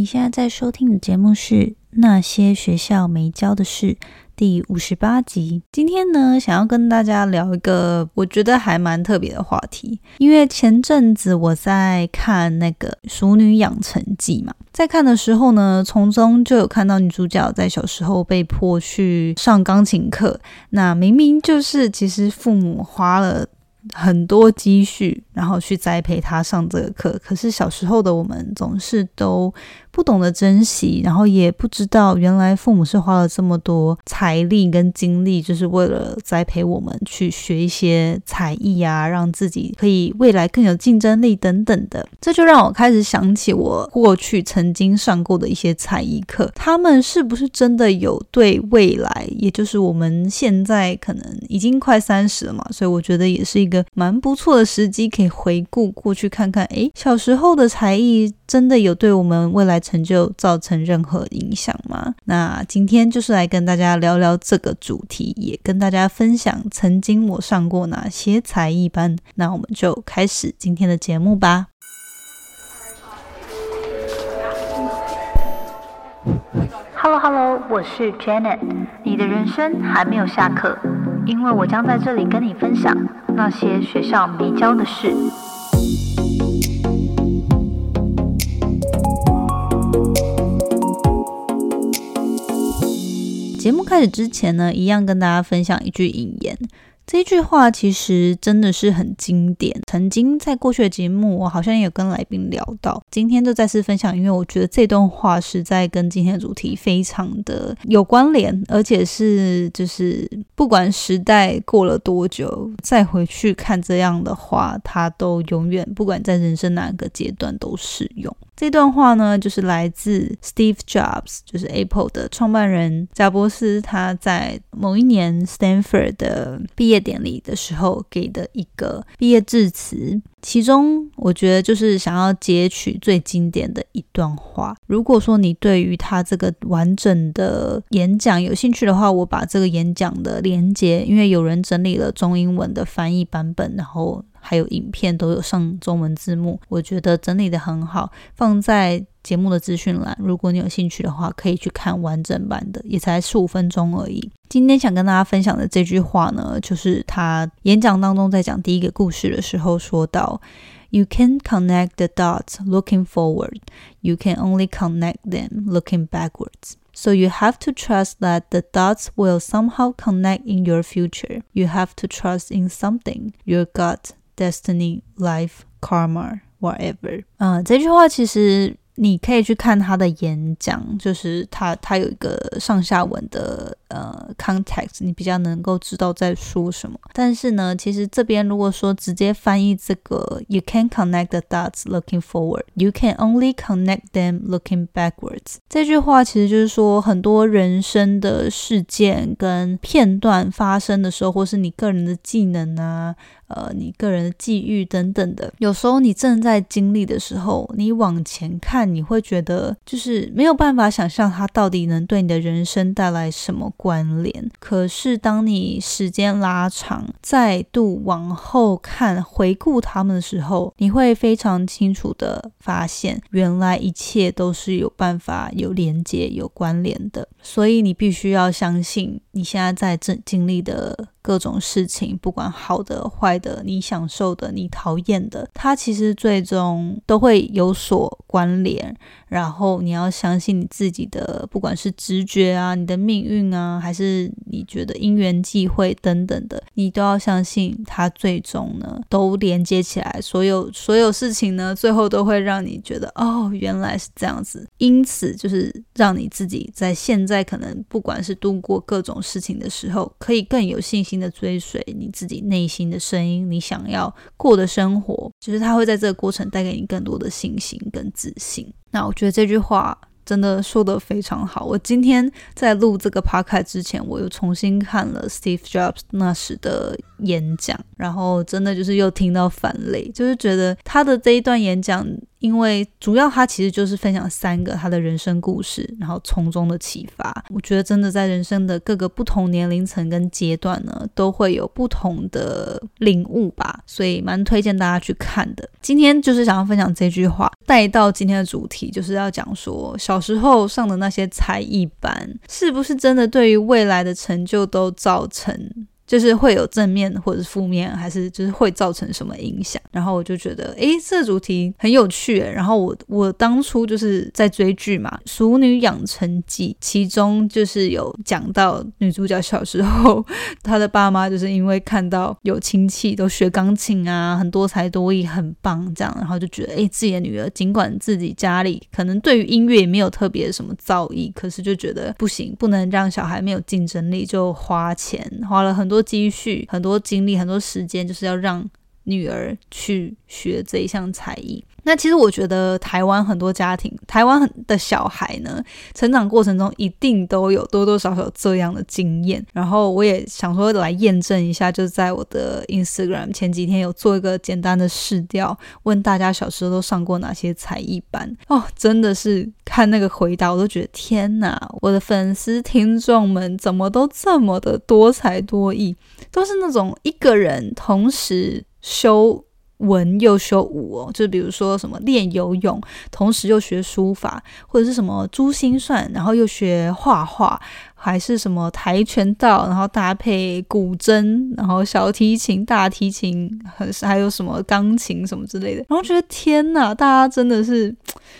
你现在在收听的节目是《那些学校没教的事》第五十八集。今天呢，想要跟大家聊一个我觉得还蛮特别的话题，因为前阵子我在看那个《熟女养成记》嘛，在看的时候呢，从中就有看到女主角在小时候被迫去上钢琴课，那明明就是其实父母花了。很多积蓄，然后去栽培他上这个课。可是小时候的我们总是都不懂得珍惜，然后也不知道原来父母是花了这么多财力跟精力，就是为了栽培我们去学一些才艺啊，让自己可以未来更有竞争力等等的。这就让我开始想起我过去曾经上过的一些才艺课，他们是不是真的有对未来，也就是我们现在可能已经快三十了嘛？所以我觉得也是一个。蛮不错的时机，可以回顾过去看看，诶，小时候的才艺真的有对我们未来成就造成任何影响吗？那今天就是来跟大家聊聊这个主题，也跟大家分享曾经我上过哪些才艺班。那我们就开始今天的节目吧。Hello Hello，我是 Janet，你的人生还没有下课。因为我将在这里跟你分享那些学校没教的事。节目开始之前呢，一样跟大家分享一句引言。这句话其实真的是很经典，曾经在过去的节目，我好像也有跟来宾聊到，今天就再次分享，因为我觉得这段话实在跟今天的主题非常的有关联，而且是就是不管时代过了多久，再回去看这样的话，它都永远不管在人生哪个阶段都适用。这段话呢，就是来自 Steve Jobs，就是 Apple 的创办人贾伯斯，他在某一年 Stanford 的毕业典礼的时候给的一个毕业致辞。其中，我觉得就是想要截取最经典的一段话。如果说你对于他这个完整的演讲有兴趣的话，我把这个演讲的连接，因为有人整理了中英文的翻译版本，然后。还有影片都有上中文字幕，我觉得整理的很好，放在节目的资讯栏。如果你有兴趣的话，可以去看完整版的，也才十五分钟而已。今天想跟大家分享的这句话呢，就是他演讲当中在讲第一个故事的时候说到：“You can connect the dots looking forward, you can only connect them looking backwards. So you have to trust that the dots will somehow connect in your future. You have to trust in something, your gut.” Destiny, life, karma, whatever。嗯，这句话其实。 你可以去看他的演讲，就是他他有一个上下文的呃 context，你比较能够知道在说什么。但是呢，其实这边如果说直接翻译这个，you can connect the dots looking forward, you can only connect them looking backwards。这句话其实就是说，很多人生的事件跟片段发生的时候，或是你个人的技能啊，呃，你个人的际遇等等的，有时候你正在经历的时候，你往前看。你会觉得就是没有办法想象它到底能对你的人生带来什么关联。可是当你时间拉长，再度往后看回顾他们的时候，你会非常清楚的发现，原来一切都是有办法有连接、有关联的。所以你必须要相信，你现在在正经历的。各种事情，不管好的坏的，你享受的，你讨厌的，它其实最终都会有所关联。然后你要相信你自己的，不管是直觉啊，你的命运啊，还是你觉得因缘际会等等的，你都要相信它最终呢都连接起来。所有所有事情呢，最后都会让你觉得哦，原来是这样子。因此，就是让你自己在现在可能不管是度过各种事情的时候，可以更有信心的追随你自己内心的声音，你想要过的生活，就是他会在这个过程带给你更多的信心跟自信。那我觉得这句话真的说的非常好。我今天在录这个 podcast 之前，我又重新看了 Steve Jobs 那时的演讲，然后真的就是又听到反泪，就是觉得他的这一段演讲因为主要他其实就是分享三个他的人生故事，然后从中的启发。我觉得真的在人生的各个不同年龄层跟阶段呢，都会有不同的领悟吧，所以蛮推荐大家去看的。今天就是想要分享这句话，带到今天的主题，就是要讲说小时候上的那些才艺班，是不是真的对于未来的成就都造成。就是会有正面或者是负面，还是就是会造成什么影响？然后我就觉得，诶，这主题很有趣。然后我我当初就是在追剧嘛，《熟女养成记》，其中就是有讲到女主角小时候，她的爸妈就是因为看到有亲戚都学钢琴啊，很多才多艺，很棒这样，然后就觉得，诶，自己的女儿尽管自己家里可能对于音乐也没有特别什么造诣，可是就觉得不行，不能让小孩没有竞争力，就花钱花了很多。积蓄很多精力很多时间，就是要让女儿去学这一项才艺。那其实我觉得台湾很多家庭，台湾的小孩呢，成长过程中一定都有多多少少这样的经验。然后我也想说来验证一下，就是在我的 Instagram 前几天有做一个简单的试调，问大家小时候都上过哪些才艺班哦，真的是看那个回答，我都觉得天哪，我的粉丝听众们怎么都这么的多才多艺，都是那种一个人同时修。文又修武哦，就比如说什么练游泳，同时又学书法，或者是什么珠心算，然后又学画画。还是什么跆拳道，然后搭配古筝，然后小提琴、大提琴，还还有什么钢琴什么之类的，然后觉得天呐，大家真的是，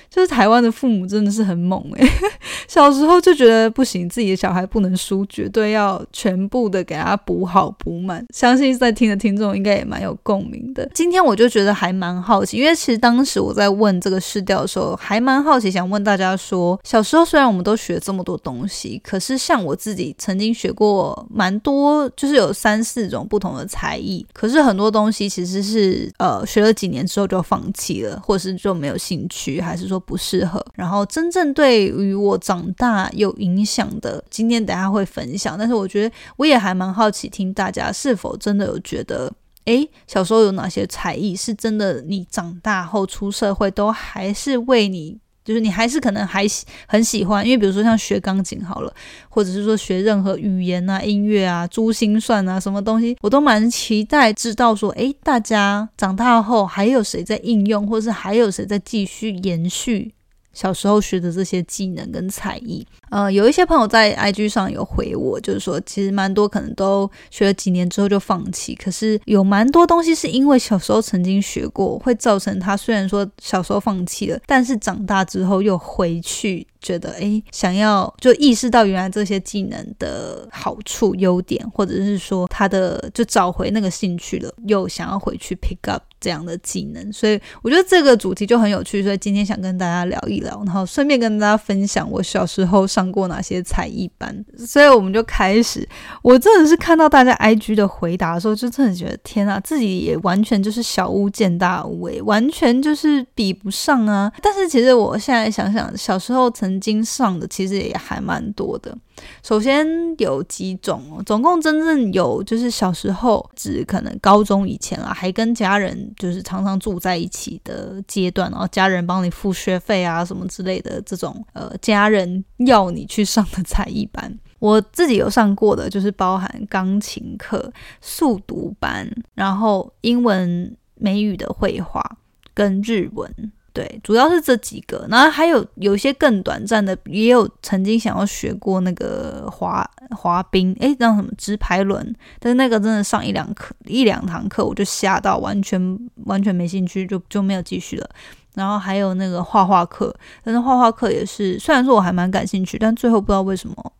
就是台湾的父母真的是很猛诶。小时候就觉得不行，自己的小孩不能输，绝对要全部的给他补好补满。相信在听的听众应该也蛮有共鸣的。今天我就觉得还蛮好奇，因为其实当时我在问这个试调的时候，还蛮好奇，想问大家说，小时候虽然我们都学这么多东西，可是。像我自己曾经学过蛮多，就是有三四种不同的才艺，可是很多东西其实是呃学了几年之后就放弃了，或是就没有兴趣，还是说不适合。然后真正对于我长大有影响的，今天等下会分享。但是我觉得我也还蛮好奇，听大家是否真的有觉得，诶，小时候有哪些才艺是真的，你长大后出社会都还是为你。就是你还是可能还喜很喜欢，因为比如说像学钢琴好了，或者是说学任何语言啊、音乐啊、珠心算啊什么东西，我都蛮期待知道说，诶，大家长大后还有谁在应用，或是还有谁在继续延续。小时候学的这些技能跟才艺，呃，有一些朋友在 IG 上有回我，就是说其实蛮多可能都学了几年之后就放弃，可是有蛮多东西是因为小时候曾经学过，会造成他虽然说小时候放弃了，但是长大之后又回去。觉得哎，想要就意识到原来这些技能的好处、优点，或者是说他的就找回那个兴趣了，又想要回去 pick up 这样的技能，所以我觉得这个主题就很有趣，所以今天想跟大家聊一聊，然后顺便跟大家分享我小时候上上过哪些才艺班。所以我们就开始，我真的是看到大家 IG 的回答的时候，就真的觉得天啊，自己也完全就是小巫见大巫哎，完全就是比不上啊。但是其实我现在想想，小时候曾经上的其实也还蛮多的。首先有几种，总共真正有就是小时候指可能高中以前啊，还跟家人就是常常住在一起的阶段，然后家人帮你付学费啊什么之类的这种呃家人要你去上的才艺班，我自己有上过的，就是包含钢琴课、速读班，然后英文、美语的绘画跟日文。对，主要是这几个，然后还有有一些更短暂的，也有曾经想要学过那个滑滑冰，诶，那什么直排轮，但是那个真的上一两课一两堂课我就吓到，完全完全没兴趣，就就没有继续了。然后还有那个画画课，但是画画课也是，虽然说我还蛮感兴趣，但最后不知道为什么。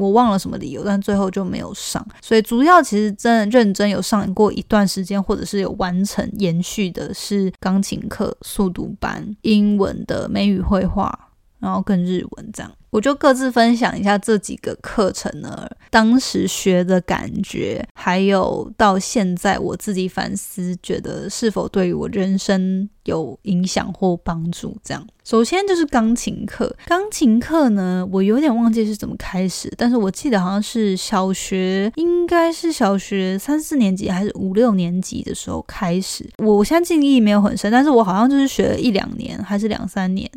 我忘了什么理由，但最后就没有上。所以主要其实真的认真有上过一段时间，或者是有完成延续的，是钢琴课、速读班、英文的美语绘画，然后跟日文这样。我就各自分享一下这几个课程呢，当时学的感觉，还有到现在我自己反思，觉得是否对于我人生有影响或帮助。这样，首先就是钢琴课。钢琴课呢，我有点忘记是怎么开始，但是我记得好像是小学，应该是小学三四年级还是五六年级的时候开始。我我现在记忆没有很深，但是我好像就是学了一两年，还是两三年。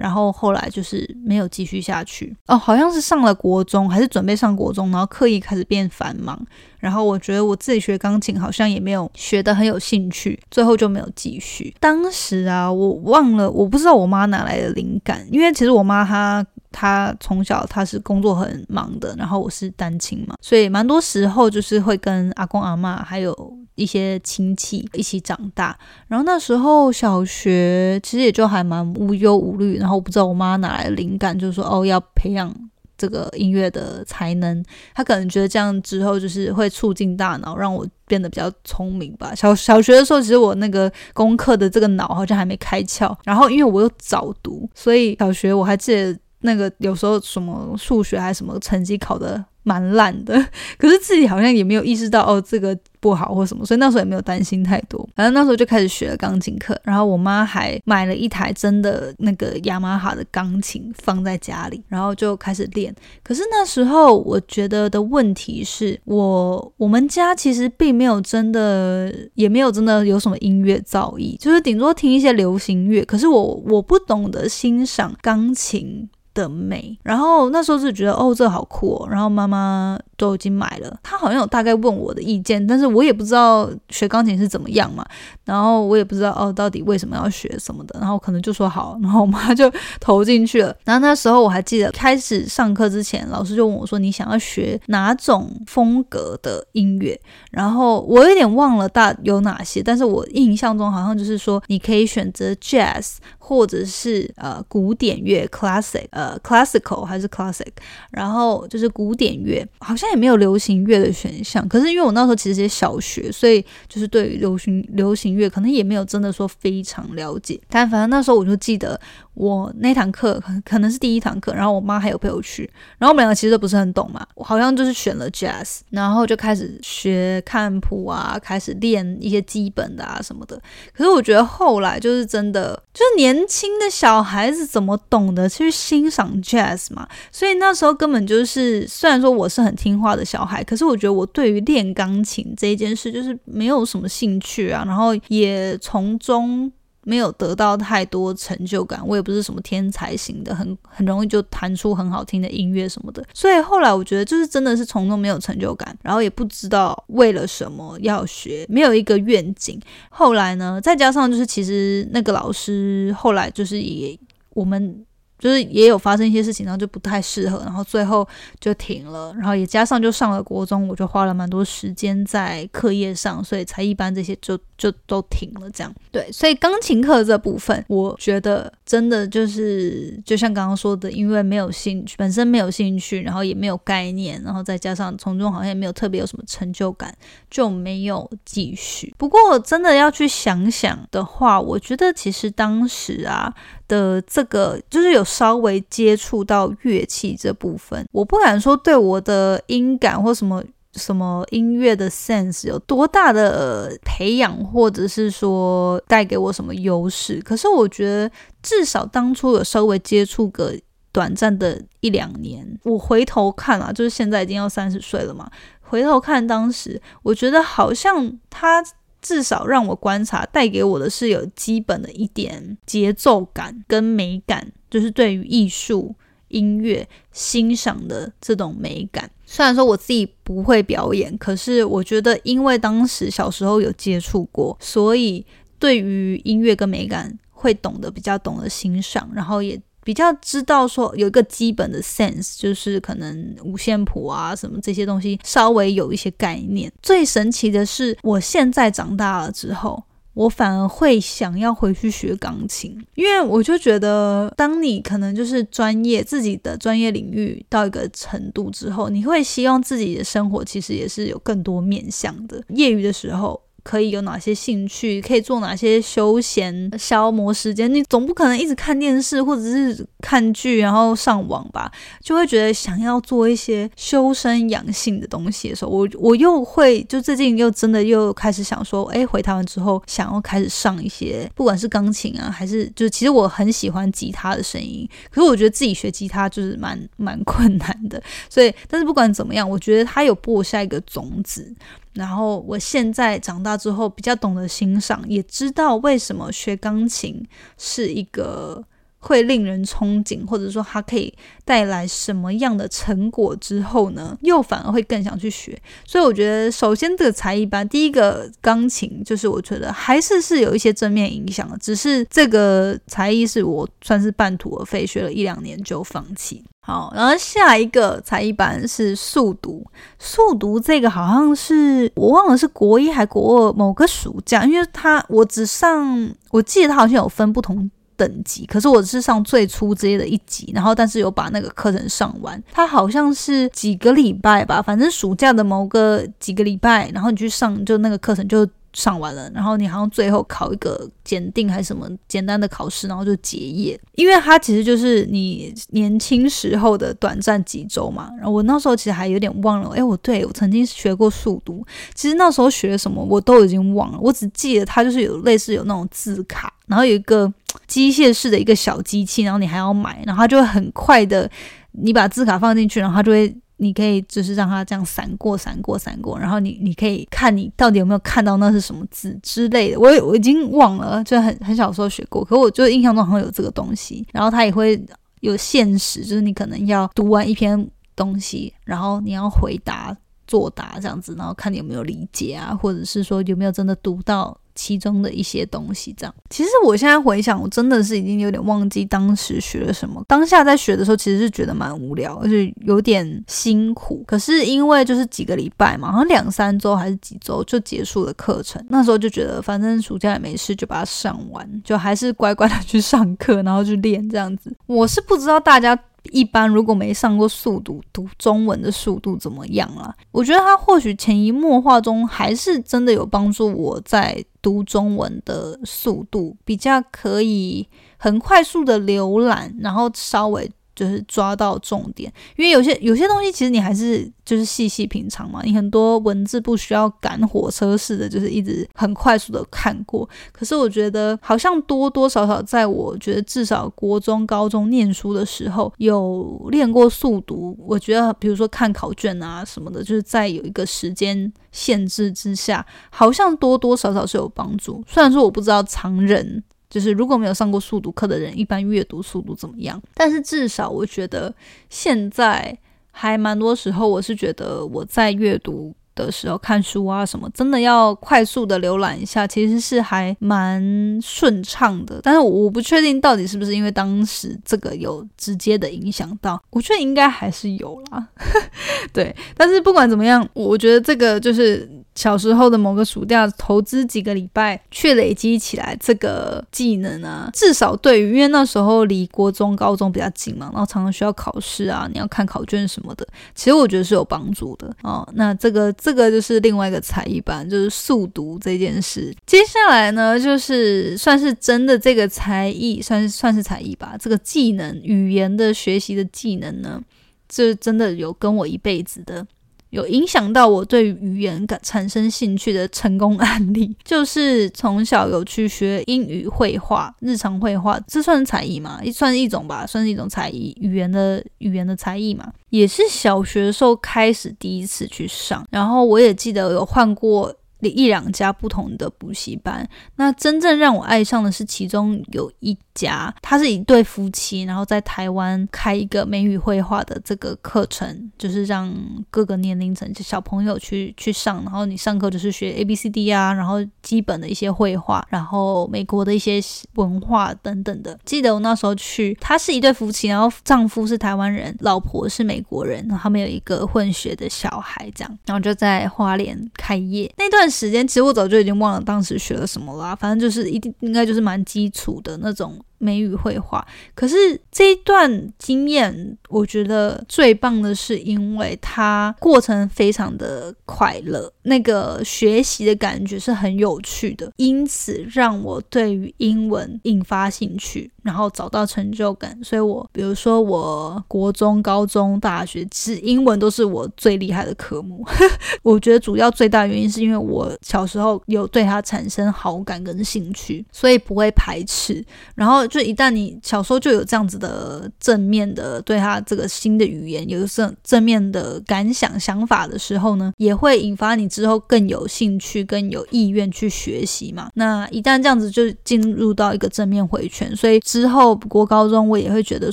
然后后来就是没有继续下去哦，好像是上了国中还是准备上国中，然后刻意开始变繁忙，然后我觉得我自己学钢琴好像也没有学得很有兴趣，最后就没有继续。当时啊，我忘了，我不知道我妈哪来的灵感，因为其实我妈她她从小他是工作很忙的，然后我是单亲嘛，所以蛮多时候就是会跟阿公阿妈还有。一些亲戚一起长大，然后那时候小学其实也就还蛮无忧无虑，然后我不知道我妈哪来的灵感，就是说哦要培养这个音乐的才能，她可能觉得这样之后就是会促进大脑，让我变得比较聪明吧。小小学的时候，其实我那个功课的这个脑好像还没开窍，然后因为我又早读，所以小学我还记得那个有时候什么数学还是什么成绩考的蛮烂的，可是自己好像也没有意识到哦这个。不好或什么，所以那时候也没有担心太多。反正那时候就开始学了钢琴课，然后我妈还买了一台真的那个雅马哈的钢琴放在家里，然后就开始练。可是那时候我觉得的问题是我我们家其实并没有真的也没有真的有什么音乐造诣，就是顶多听一些流行乐。可是我我不懂得欣赏钢琴。的美，然后那时候是觉得哦，这好酷哦，然后妈妈都已经买了，她好像有大概问我的意见，但是我也不知道学钢琴是怎么样嘛，然后我也不知道哦，到底为什么要学什么的，然后可能就说好，然后我妈就投进去了。然后那时候我还记得开始上课之前，老师就问我说：“你想要学哪种风格的音乐？”然后我有点忘了大有哪些，但是我印象中好像就是说你可以选择 jazz。或者是呃古典乐 classic 呃 classical 还是 classic，然后就是古典乐，好像也没有流行乐的选项。可是因为我那时候其实也小学，所以就是对流行流行乐可能也没有真的说非常了解。但反正那时候我就记得。我那堂课可可能是第一堂课，然后我妈还有陪我去，然后我们两个其实都不是很懂嘛，我好像就是选了 jazz，然后就开始学看谱啊，开始练一些基本的啊什么的。可是我觉得后来就是真的，就是年轻的小孩子怎么懂得去欣赏 jazz 嘛？所以那时候根本就是，虽然说我是很听话的小孩，可是我觉得我对于练钢琴这一件事就是没有什么兴趣啊，然后也从中。没有得到太多成就感，我也不是什么天才型的，很很容易就弹出很好听的音乐什么的。所以后来我觉得就是真的是从中没有成就感，然后也不知道为了什么要学，没有一个愿景。后来呢，再加上就是其实那个老师后来就是也我们。就是也有发生一些事情，然后就不太适合，然后最后就停了。然后也加上就上了国中，我就花了蛮多时间在课业上，所以才一般这些就就都停了。这样对，所以钢琴课这部分，我觉得真的就是就像刚刚说的，因为没有兴趣，本身没有兴趣，然后也没有概念，然后再加上从中好像也没有特别有什么成就感，就没有继续。不过真的要去想想的话，我觉得其实当时啊。的这个就是有稍微接触到乐器这部分，我不敢说对我的音感或什么什么音乐的 sense 有多大的培养，或者是说带给我什么优势。可是我觉得至少当初有稍微接触个短暂的一两年，我回头看啊，就是现在已经要三十岁了嘛，回头看当时，我觉得好像他。至少让我观察，带给我的是有基本的一点节奏感跟美感，就是对于艺术、音乐欣赏的这种美感。虽然说我自己不会表演，可是我觉得，因为当时小时候有接触过，所以对于音乐跟美感会懂得比较懂得欣赏，然后也。比较知道说有一个基本的 sense，就是可能五线谱啊什么这些东西稍微有一些概念。最神奇的是，我现在长大了之后，我反而会想要回去学钢琴，因为我就觉得，当你可能就是专业自己的专业领域到一个程度之后，你会希望自己的生活其实也是有更多面向的。业余的时候。可以有哪些兴趣，可以做哪些休闲消磨时间。你总不可能一直看电视或者是看剧，然后上网吧，就会觉得想要做一些修身养性的东西的时候，我我又会就最近又真的又开始想说，哎，回台湾之后想要开始上一些，不管是钢琴啊，还是就其实我很喜欢吉他的声音，可是我觉得自己学吉他就是蛮蛮困难的，所以但是不管怎么样，我觉得它有播下一个种子。然后我现在长大之后比较懂得欣赏，也知道为什么学钢琴是一个会令人憧憬，或者说它可以带来什么样的成果之后呢，又反而会更想去学。所以我觉得，首先这个才艺班，第一个钢琴，就是我觉得还是是有一些正面影响的，只是这个才艺是我算是半途而废，学了一两年就放弃。好，然后下一个才艺班是速读。速读这个好像是我忘了是国一还国二某个暑假，因为他我只上，我记得他好像有分不同等级，可是我是上最初阶的一级，然后但是有把那个课程上完。他好像是几个礼拜吧，反正暑假的某个几个礼拜，然后你去上就那个课程就。上完了，然后你好像最后考一个检定还是什么简单的考试，然后就结业。因为它其实就是你年轻时候的短暂几周嘛。然后我那时候其实还有点忘了，哎，我对我曾经学过速读，其实那时候学什么我都已经忘了，我只记得它就是有类似有那种字卡，然后有一个机械式的一个小机器，然后你还要买，然后它就会很快的，你把字卡放进去，然后它就会。你可以就是让它这样闪过、闪过、闪过，然后你你可以看你到底有没有看到那是什么字之类的。我我已经忘了，就很很小时候学过，可我就印象中好像有这个东西。然后它也会有限时，就是你可能要读完一篇东西，然后你要回答作答这样子，然后看你有没有理解啊，或者是说有没有真的读到。其中的一些东西，这样。其实我现在回想，我真的是已经有点忘记当时学了什么。当下在学的时候，其实是觉得蛮无聊，而且有点辛苦。可是因为就是几个礼拜嘛，好像两三周还是几周就结束了课程。那时候就觉得，反正暑假也没事，就把它上完，就还是乖乖的去上课，然后去练这样子。我是不知道大家。一般如果没上过速读，读中文的速度怎么样啊？我觉得它或许潜移默化中还是真的有帮助我在读中文的速度比较可以很快速的浏览，然后稍微。就是抓到重点，因为有些有些东西其实你还是就是细细品尝嘛。你很多文字不需要赶火车似的，就是一直很快速的看过。可是我觉得好像多多少少在我觉得至少国中、高中念书的时候有练过速读。我觉得比如说看考卷啊什么的，就是在有一个时间限制之下，好像多多少少是有帮助。虽然说我不知道常人。就是如果没有上过速读课的人，一般阅读速度怎么样？但是至少我觉得现在还蛮多时候，我是觉得我在阅读的时候看书啊什么，真的要快速的浏览一下，其实是还蛮顺畅的。但是我不确定到底是不是因为当时这个有直接的影响到，我觉得应该还是有啦。对，但是不管怎么样，我觉得这个就是。小时候的某个暑假，投资几个礼拜，去累积起来这个技能啊，至少对于，因为那时候离国中、高中比较近嘛，然后常常需要考试啊，你要看考卷什么的，其实我觉得是有帮助的哦。那这个这个就是另外一个才艺班，就是速读这件事。接下来呢，就是算是真的这个才艺，算是算是才艺吧，这个技能，语言的学习的技能呢，这真的有跟我一辈子的。有影响到我对语言感产生兴趣的成功案例，就是从小有去学英语绘画、日常绘画，这算才艺吗？也算是一种吧，算是一种才艺，语言的语言的才艺嘛。也是小学时候开始第一次去上，然后我也记得有换过。一两家不同的补习班，那真正让我爱上的是其中有一家，他是一对夫妻，然后在台湾开一个美语绘画的这个课程，就是让各个年龄层就小朋友去去上，然后你上课就是学 A B C D 啊，然后基本的一些绘画，然后美国的一些文化等等的。记得我那时候去，他是一对夫妻，然后丈夫是台湾人，老婆是美国人，然后他们有一个混血的小孩，这样，然后就在花莲开业那段。时间其实我早就已经忘了当时学了什么啦，反正就是一定应该就是蛮基础的那种美语绘画。可是这一段经验，我觉得最棒的是，因为它过程非常的快乐，那个学习的感觉是很有趣的，因此让我对于英文引发兴趣。然后找到成就感，所以我比如说我国中、高中、大学，其实英文都是我最厉害的科目。我觉得主要最大原因是因为我小时候有对它产生好感跟兴趣，所以不会排斥。然后就一旦你小时候就有这样子的正面的对它这个新的语言有正正面的感想想法的时候呢，也会引发你之后更有兴趣、更有意愿去学习嘛。那一旦这样子就进入到一个正面回圈，所以。之后国高中我也会觉得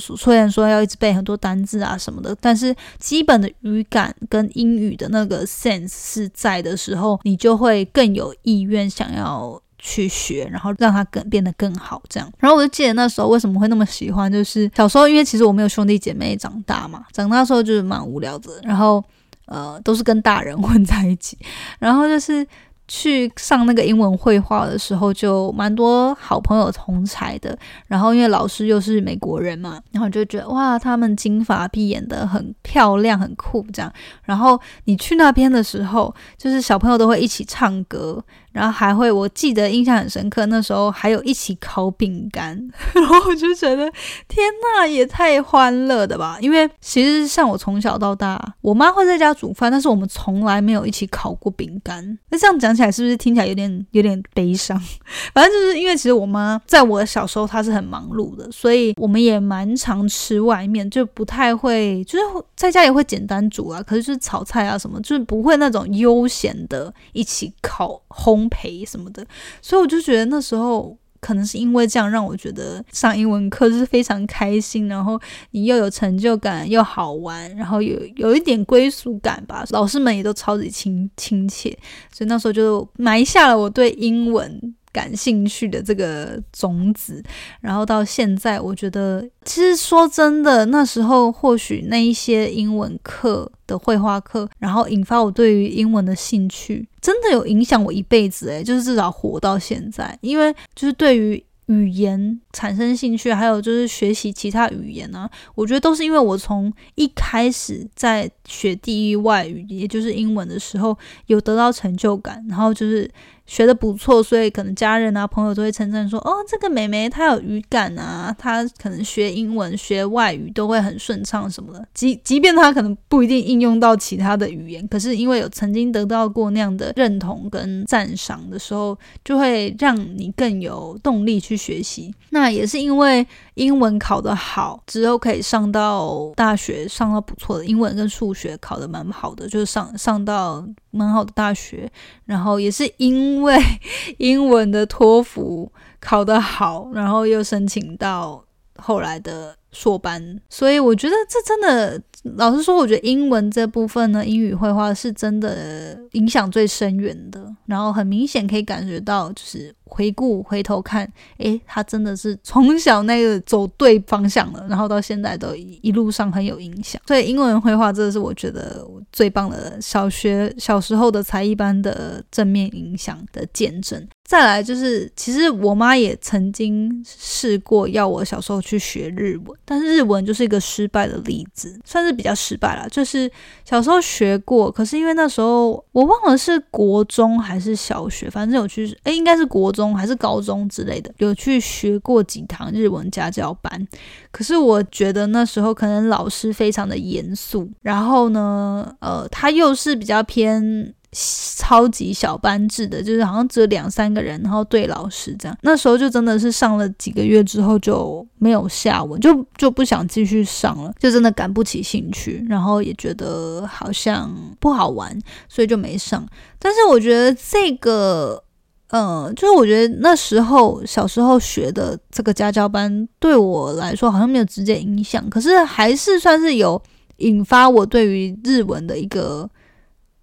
说，虽然说要一直背很多单字啊什么的，但是基本的语感跟英语的那个 sense 是在的时候，你就会更有意愿想要去学，然后让它更变得更好这样。然后我就记得那时候为什么会那么喜欢，就是小时候因为其实我没有兄弟姐妹长大嘛，长大时候就是蛮无聊的，然后呃都是跟大人混在一起，然后就是。去上那个英文绘画的时候，就蛮多好朋友同才的。然后因为老师又是美国人嘛，然后就觉得哇，他们金发碧眼的很漂亮，很酷这样。然后你去那边的时候，就是小朋友都会一起唱歌。然后还会，我记得印象很深刻，那时候还有一起烤饼干，然后我就觉得天呐，也太欢乐的吧！因为其实像我从小到大，我妈会在家煮饭，但是我们从来没有一起烤过饼干。那这样讲起来，是不是听起来有点有点悲伤？反正就是因为其实我妈在我小时候她是很忙碌的，所以我们也蛮常吃外面，就不太会，就是在家也会简单煮啊，可是就是炒菜啊什么，就是不会那种悠闲的一起烤烘。陪什么的，所以我就觉得那时候可能是因为这样，让我觉得上英文课是非常开心，然后你又有成就感，又好玩，然后有有一点归属感吧。老师们也都超级亲亲切，所以那时候就埋下了我对英文。感兴趣的这个种子，然后到现在，我觉得其实说真的，那时候或许那一些英文课的绘画课，然后引发我对于英文的兴趣，真的有影响我一辈子诶，就是至少活到现在，因为就是对于语言产生兴趣，还有就是学习其他语言呢，我觉得都是因为我从一开始在学第一外语，也就是英文的时候，有得到成就感，然后就是。学的不错，所以可能家人啊、朋友都会称赞说：“哦，这个妹妹她有语感啊，她可能学英文、学外语都会很顺畅什么的。即即便她可能不一定应用到其他的语言，可是因为有曾经得到过那样的认同跟赞赏的时候，就会让你更有动力去学习。那也是因为英文考得好之后，可以上到大学，上到不错的英文跟数学考得蛮好的，就是上上到。”蛮好的大学，然后也是因因为 英文的托福考得好，然后又申请到后来的硕班，所以我觉得这真的，老实说，我觉得英文这部分呢，英语绘画是真的影响最深远的，然后很明显可以感觉到，就是。回顾回头看，诶，他真的是从小那个走对方向了，然后到现在都一路上很有影响。所以英文绘画真的是我觉得最棒的小学小时候的才艺班的正面影响的见证。再来就是，其实我妈也曾经试过要我小时候去学日文，但是日文就是一个失败的例子，算是比较失败了。就是小时候学过，可是因为那时候我忘了是国中还是小学，反正有去，诶，应该是国。中还是高中之类的，有去学过几堂日文家教班，可是我觉得那时候可能老师非常的严肃，然后呢，呃，他又是比较偏超级小班制的，就是好像只有两三个人，然后对老师这样。那时候就真的是上了几个月之后就没有下文，就就不想继续上了，就真的感不起兴趣，然后也觉得好像不好玩，所以就没上。但是我觉得这个。嗯，就是我觉得那时候小时候学的这个家教班对我来说好像没有直接影响，可是还是算是有引发我对于日文的一个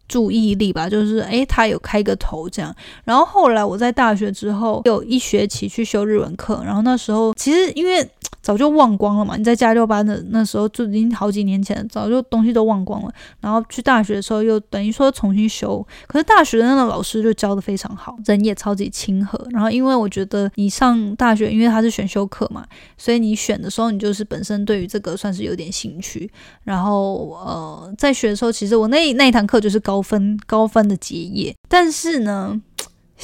注意力吧。就是诶，他有开个头这样。然后后来我在大学之后有一学期去修日文课，然后那时候其实因为。早就忘光了嘛。你在加六班的那时候就已经好几年前，早就东西都忘光了。然后去大学的时候又等于说重新修，可是大学的那个老师就教的非常好，人也超级亲和。然后因为我觉得你上大学，因为他是选修课嘛，所以你选的时候你就是本身对于这个算是有点兴趣。然后呃，在学的时候，其实我那那一堂课就是高分高分的结业，但是呢。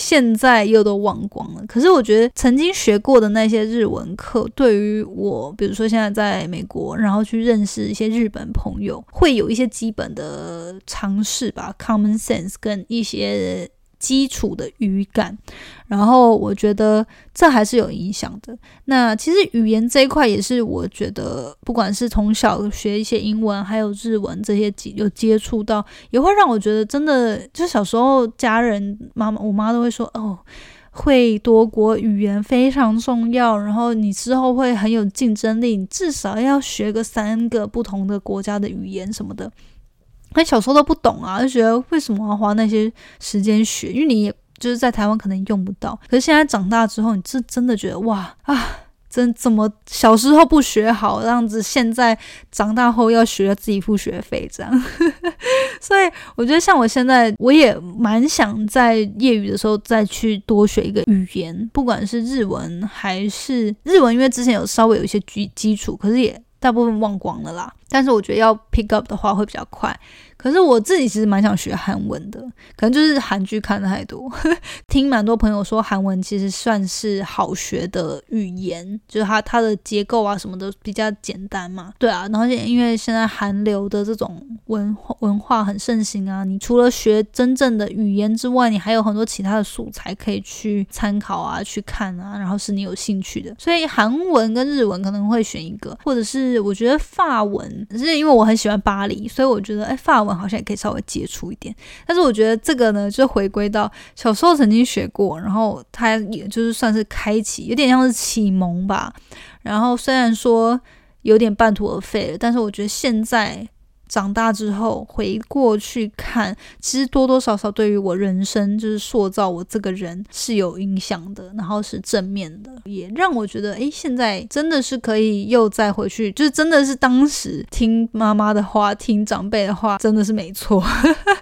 现在又都忘光了。可是我觉得曾经学过的那些日文课，对于我，比如说现在在美国，然后去认识一些日本朋友，会有一些基本的尝试吧，common sense 跟一些。基础的语感，然后我觉得这还是有影响的。那其实语言这一块也是，我觉得不管是从小学一些英文，还有日文这些有接触到，也会让我觉得真的，就小时候家人妈妈我妈都会说，哦，会多国语言非常重要，然后你之后会很有竞争力，你至少要学个三个不同的国家的语言什么的。那小时候都不懂啊，就觉得为什么要花那些时间学？因为你也就是在台湾可能用不到。可是现在长大之后，你是真的觉得哇啊，真怎么小时候不学好，这样子现在长大后要学自己付学费这样。所以我觉得像我现在，我也蛮想在业余的时候再去多学一个语言，不管是日文还是日文，因为之前有稍微有一些基基础，可是也大部分忘光了啦。但是我觉得要 pick up 的话会比较快。可是我自己其实蛮想学韩文的，可能就是韩剧看的太多，听蛮多朋友说韩文其实算是好学的语言，就是它它的结构啊什么的比较简单嘛。对啊，然后因为现在韩流的这种文文化很盛行啊，你除了学真正的语言之外，你还有很多其他的素材可以去参考啊、去看啊，然后是你有兴趣的。所以韩文跟日文可能会选一个，或者是我觉得法文，是因为我很喜欢巴黎，所以我觉得哎法文。好像也可以稍微接触一点，但是我觉得这个呢，就回归到小时候曾经学过，然后它也就是算是开启，有点像是启蒙吧。然后虽然说有点半途而废了，但是我觉得现在。长大之后回过去看，其实多多少少对于我人生就是塑造我这个人是有影响的，然后是正面的，也让我觉得，哎，现在真的是可以又再回去，就是真的是当时听妈妈的话，听长辈的话，真的是没错，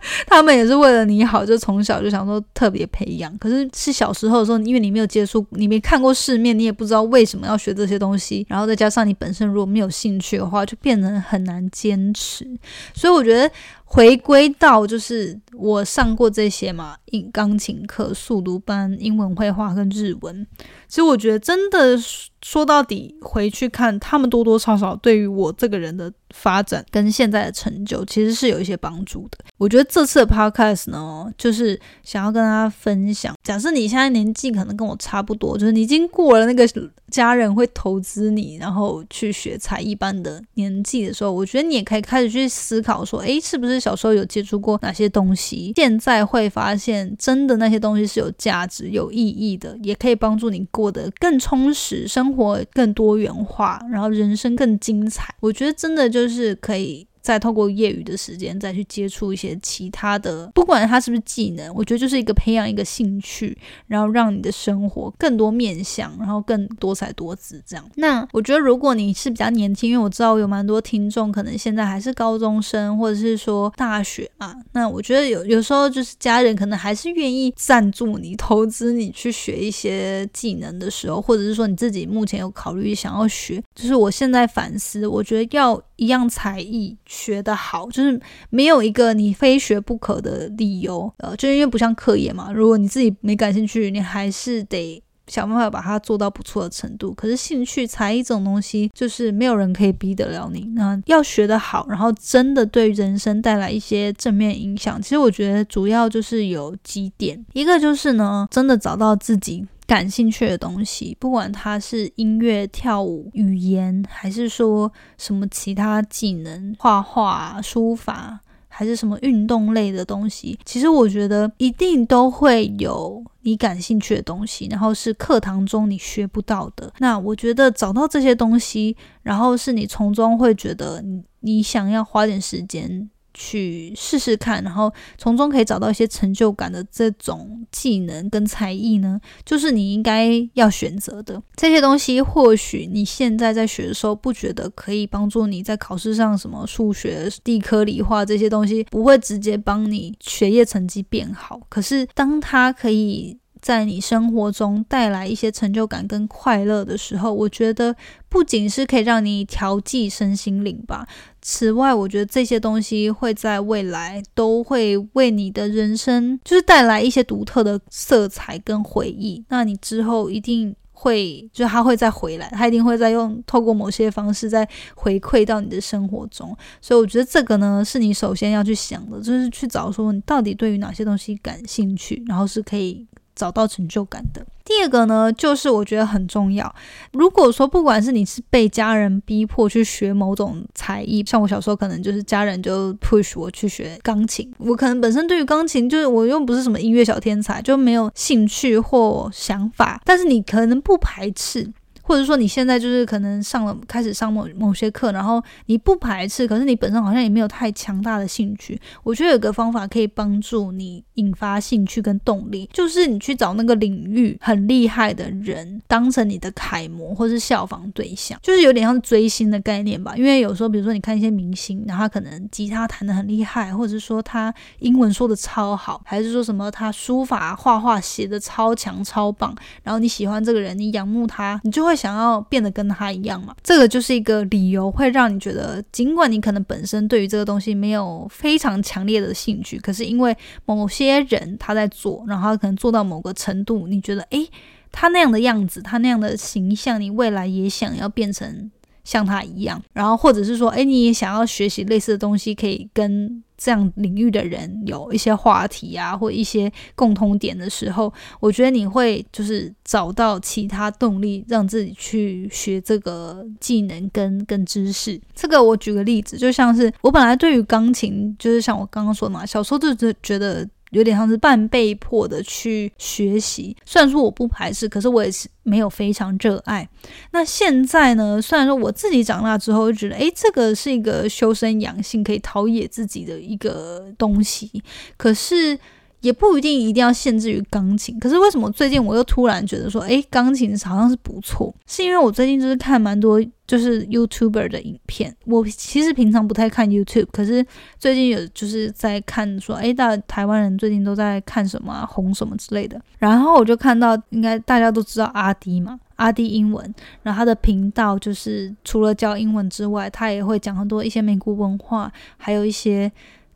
他们也是为了你好，就从小就想说特别培养。可是是小时候的时候，因为你没有接触，你没看过世面，你也不知道为什么要学这些东西，然后再加上你本身如果没有兴趣的话，就变得很难坚持。所以我觉得回归到就是我上过这些嘛，音钢琴课、速读班、英文绘画跟日文。其实我觉得真的说到底，回去看他们多多少少对于我这个人的。发展跟现在的成就其实是有一些帮助的。我觉得这次的 podcast 呢，就是想要跟大家分享。假设你现在年纪可能跟我差不多，就是你已经过了那个家人会投资你，然后去学才艺班的年纪的时候，我觉得你也可以开始去思考说，诶，是不是小时候有接触过哪些东西？现在会发现真的那些东西是有价值、有意义的，也可以帮助你过得更充实，生活更多元化，然后人生更精彩。我觉得真的就。是可以。再透过业余的时间再去接触一些其他的，不管它是不是技能，我觉得就是一个培养一个兴趣，然后让你的生活更多面向，然后更多彩多姿这样。那我觉得如果你是比较年轻，因为我知道有蛮多听众可能现在还是高中生，或者是说大学嘛，那我觉得有有时候就是家人可能还是愿意赞助你、投资你去学一些技能的时候，或者是说你自己目前有考虑想要学，就是我现在反思，我觉得要一样才艺。学得好，就是没有一个你非学不可的理由，呃，就因为不像课业嘛，如果你自己没感兴趣，你还是得想办法把它做到不错的程度。可是兴趣才艺这种东西，就是没有人可以逼得了你。那要学得好，然后真的对人生带来一些正面影响，其实我觉得主要就是有几点，一个就是呢，真的找到自己。感兴趣的东西，不管它是音乐、跳舞、语言，还是说什么其他技能，画画、书法，还是什么运动类的东西，其实我觉得一定都会有你感兴趣的东西，然后是课堂中你学不到的。那我觉得找到这些东西，然后是你从中会觉得你你想要花点时间。去试试看，然后从中可以找到一些成就感的这种技能跟才艺呢？就是你应该要选择的这些东西。或许你现在在学的时候不觉得可以帮助你在考试上什么数学、地科、理化这些东西不会直接帮你学业成绩变好，可是当它可以。在你生活中带来一些成就感跟快乐的时候，我觉得不仅是可以让你调剂身心灵吧。此外，我觉得这些东西会在未来都会为你的人生就是带来一些独特的色彩跟回忆。那你之后一定会，就是他会再回来，他一定会再用透过某些方式再回馈到你的生活中。所以，我觉得这个呢，是你首先要去想的，就是去找说你到底对于哪些东西感兴趣，然后是可以。找到成就感的。第二个呢，就是我觉得很重要。如果说不管是你是被家人逼迫去学某种才艺，像我小时候可能就是家人就 push 我去学钢琴，我可能本身对于钢琴就是我又不是什么音乐小天才，就没有兴趣或想法，但是你可能不排斥。或者说你现在就是可能上了开始上某某些课，然后你不排斥，可是你本身好像也没有太强大的兴趣。我觉得有个方法可以帮助你引发兴趣跟动力，就是你去找那个领域很厉害的人，当成你的楷模或是效仿对象，就是有点像追星的概念吧。因为有时候比如说你看一些明星，然后他可能吉他弹得很厉害，或者是说他英文说的超好，还是说什么他书法画画写的超强超棒，然后你喜欢这个人，你仰慕他，你就会。想要变得跟他一样嘛？这个就是一个理由，会让你觉得，尽管你可能本身对于这个东西没有非常强烈的兴趣，可是因为某些人他在做，然后他可能做到某个程度，你觉得，诶，他那样的样子，他那样的形象，你未来也想要变成像他一样，然后或者是说，诶，你也想要学习类似的东西，可以跟。这样领域的人有一些话题啊，或一些共同点的时候，我觉得你会就是找到其他动力，让自己去学这个技能跟跟知识。这个我举个例子，就像是我本来对于钢琴，就是像我刚刚说的嘛，小时候就是觉得。有点像是半被迫的去学习，虽然说我不排斥，可是我也是没有非常热爱。那现在呢？虽然说我自己长大之后就觉得，诶，这个是一个修身养性、可以陶冶自己的一个东西，可是。也不一定一定要限制于钢琴，可是为什么最近我又突然觉得说，诶，钢琴好像是不错？是因为我最近就是看蛮多就是 YouTuber 的影片。我其实平常不太看 YouTube，可是最近有就是在看说，诶，大台湾人最近都在看什么红什么之类的。然后我就看到，应该大家都知道阿迪嘛，阿迪英文。然后他的频道就是除了教英文之外，他也会讲很多一些美国文化，还有一些。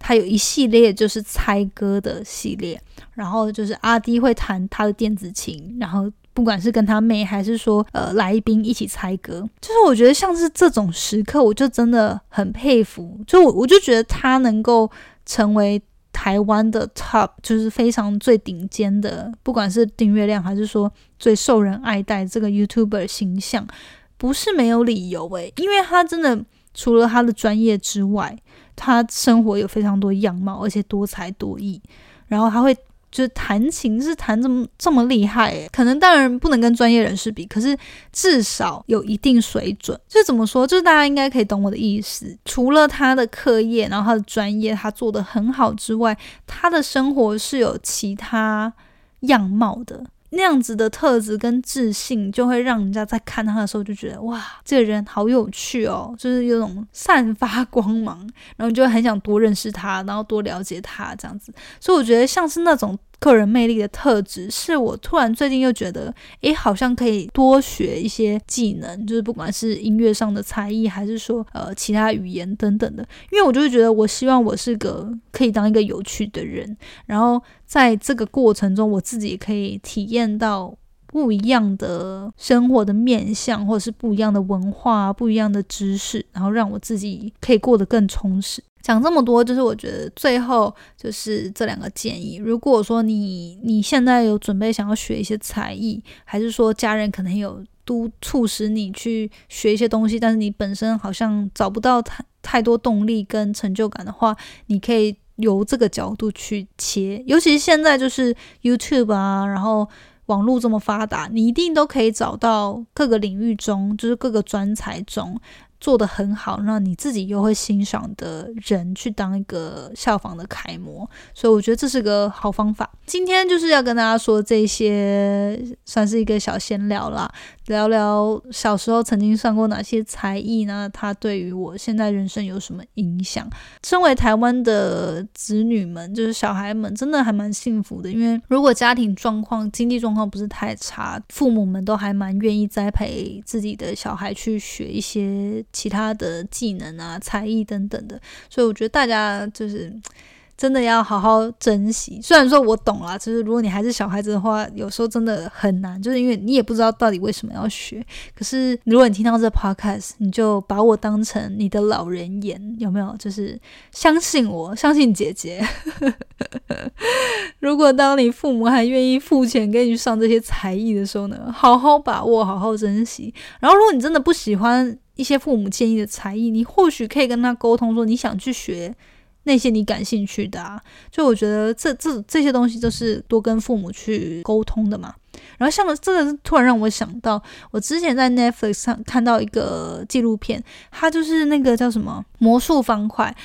他有一系列就是猜歌的系列，然后就是阿迪会弹他的电子琴，然后不管是跟他妹还是说呃来宾一起猜歌，就是我觉得像是这种时刻，我就真的很佩服，就我我就觉得他能够成为台湾的 top，就是非常最顶尖的，不管是订阅量还是说最受人爱戴这个 YouTuber 形象，不是没有理由诶，因为他真的除了他的专业之外。他生活有非常多样貌，而且多才多艺。然后他会就是弹琴，是弹这么这么厉害，可能当然不能跟专业人士比，可是至少有一定水准。就怎么说？就是大家应该可以懂我的意思。除了他的课业，然后他的专业他做的很好之外，他的生活是有其他样貌的。那样子的特质跟自信，就会让人家在看他的时候就觉得哇，这个人好有趣哦，就是有种散发光芒，然后就很想多认识他，然后多了解他这样子。所以我觉得像是那种。个人魅力的特质，是我突然最近又觉得，诶，好像可以多学一些技能，就是不管是音乐上的才艺，还是说呃其他语言等等的。因为我就会觉得，我希望我是个可以当一个有趣的人，然后在这个过程中，我自己可以体验到不一样的生活的面相，或者是不一样的文化、不一样的知识，然后让我自己可以过得更充实。讲这么多，就是我觉得最后就是这两个建议。如果说你你现在有准备想要学一些才艺，还是说家人可能有督促使你去学一些东西，但是你本身好像找不到太太多动力跟成就感的话，你可以由这个角度去切。尤其是现在就是 YouTube 啊，然后网络这么发达，你一定都可以找到各个领域中，就是各个专才中。做得很好，那你自己又会欣赏的人去当一个效仿的楷模，所以我觉得这是个好方法。今天就是要跟大家说这些，算是一个小闲聊啦，聊聊小时候曾经上过哪些才艺呢？它对于我现在人生有什么影响？身为台湾的子女们，就是小孩们，真的还蛮幸福的，因为如果家庭状况、经济状况不是太差，父母们都还蛮愿意栽培自己的小孩去学一些。其他的技能啊、才艺等等的，所以我觉得大家就是 真的要好好珍惜。虽然说我懂啦，就是如果你还是小孩子的话，有时候真的很难，就是因为你也不知道到底为什么要学。可是如果你听到这 podcast，你就把我当成你的老人言，有没有？就是相信我，相信姐姐。如果当你父母还愿意付钱给你上这些才艺的时候呢，好好把握，好好珍惜。然后，如果你真的不喜欢，一些父母建议的才艺，你或许可以跟他沟通，说你想去学那些你感兴趣的啊。就我觉得这这这些东西都是多跟父母去沟通的嘛。然后像这个突然让我想到，我之前在 Netflix 上看到一个纪录片，它就是那个叫什么魔术方块。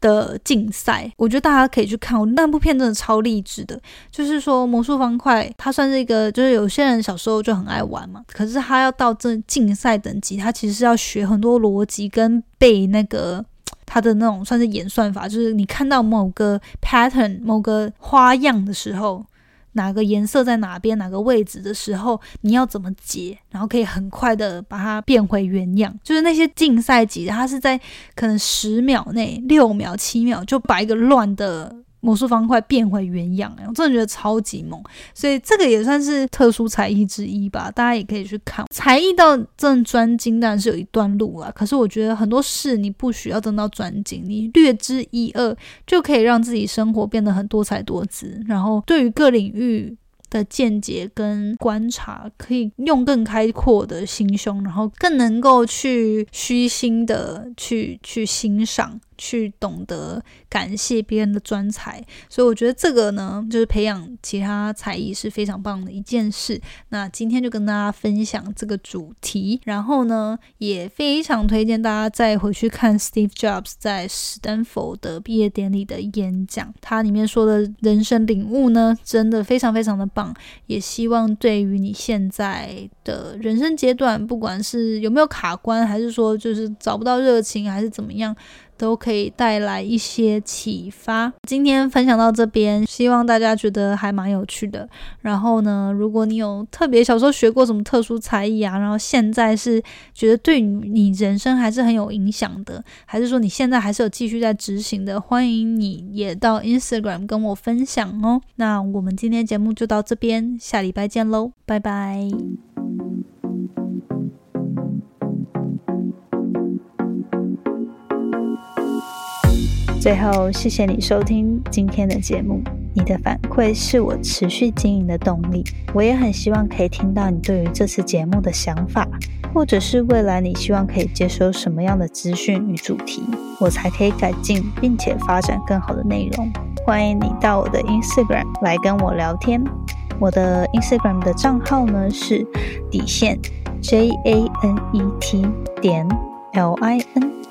的竞赛，我觉得大家可以去看。我那部片真的超励志的，就是说魔术方块，它算是一个，就是有些人小时候就很爱玩嘛。可是他要到这竞赛等级，他其实是要学很多逻辑跟背那个 他的那种算是演算法，就是你看到某个 pattern、某个花样的时候。哪个颜色在哪边哪个位置的时候，你要怎么解，然后可以很快的把它变回原样。就是那些竞赛级，它是在可能十秒内、六秒、七秒就把一个乱的。魔术方块变回原样，我真的觉得超级猛，所以这个也算是特殊才艺之一吧。大家也可以去看才艺到真专精，当然是有一段路啊。可是我觉得很多事你不需要真到专精，你略知一二就可以让自己生活变得很多才多姿。然后对于各领域的见解跟观察，可以用更开阔的心胸，然后更能够去虚心的去去欣赏。去懂得感谢别人的专才，所以我觉得这个呢，就是培养其他才艺是非常棒的一件事。那今天就跟大家分享这个主题，然后呢，也非常推荐大家再回去看 Steve Jobs 在斯坦福的毕业典礼的演讲，他里面说的人生领悟呢，真的非常非常的棒。也希望对于你现在的人生阶段，不管是有没有卡关，还是说就是找不到热情，还是怎么样。都可以带来一些启发。今天分享到这边，希望大家觉得还蛮有趣的。然后呢，如果你有特别小时候学过什么特殊才艺啊，然后现在是觉得对你人生还是很有影响的，还是说你现在还是有继续在执行的，欢迎你也到 Instagram 跟我分享哦。那我们今天节目就到这边，下礼拜见喽，拜拜。最后，谢谢你收听今天的节目。你的反馈是我持续经营的动力。我也很希望可以听到你对于这次节目的想法，或者是未来你希望可以接收什么样的资讯与主题，我才可以改进并且发展更好的内容。欢迎你到我的 Instagram 来跟我聊天。我的 Instagram 的账号呢是底线 J A N E T 点 L I N。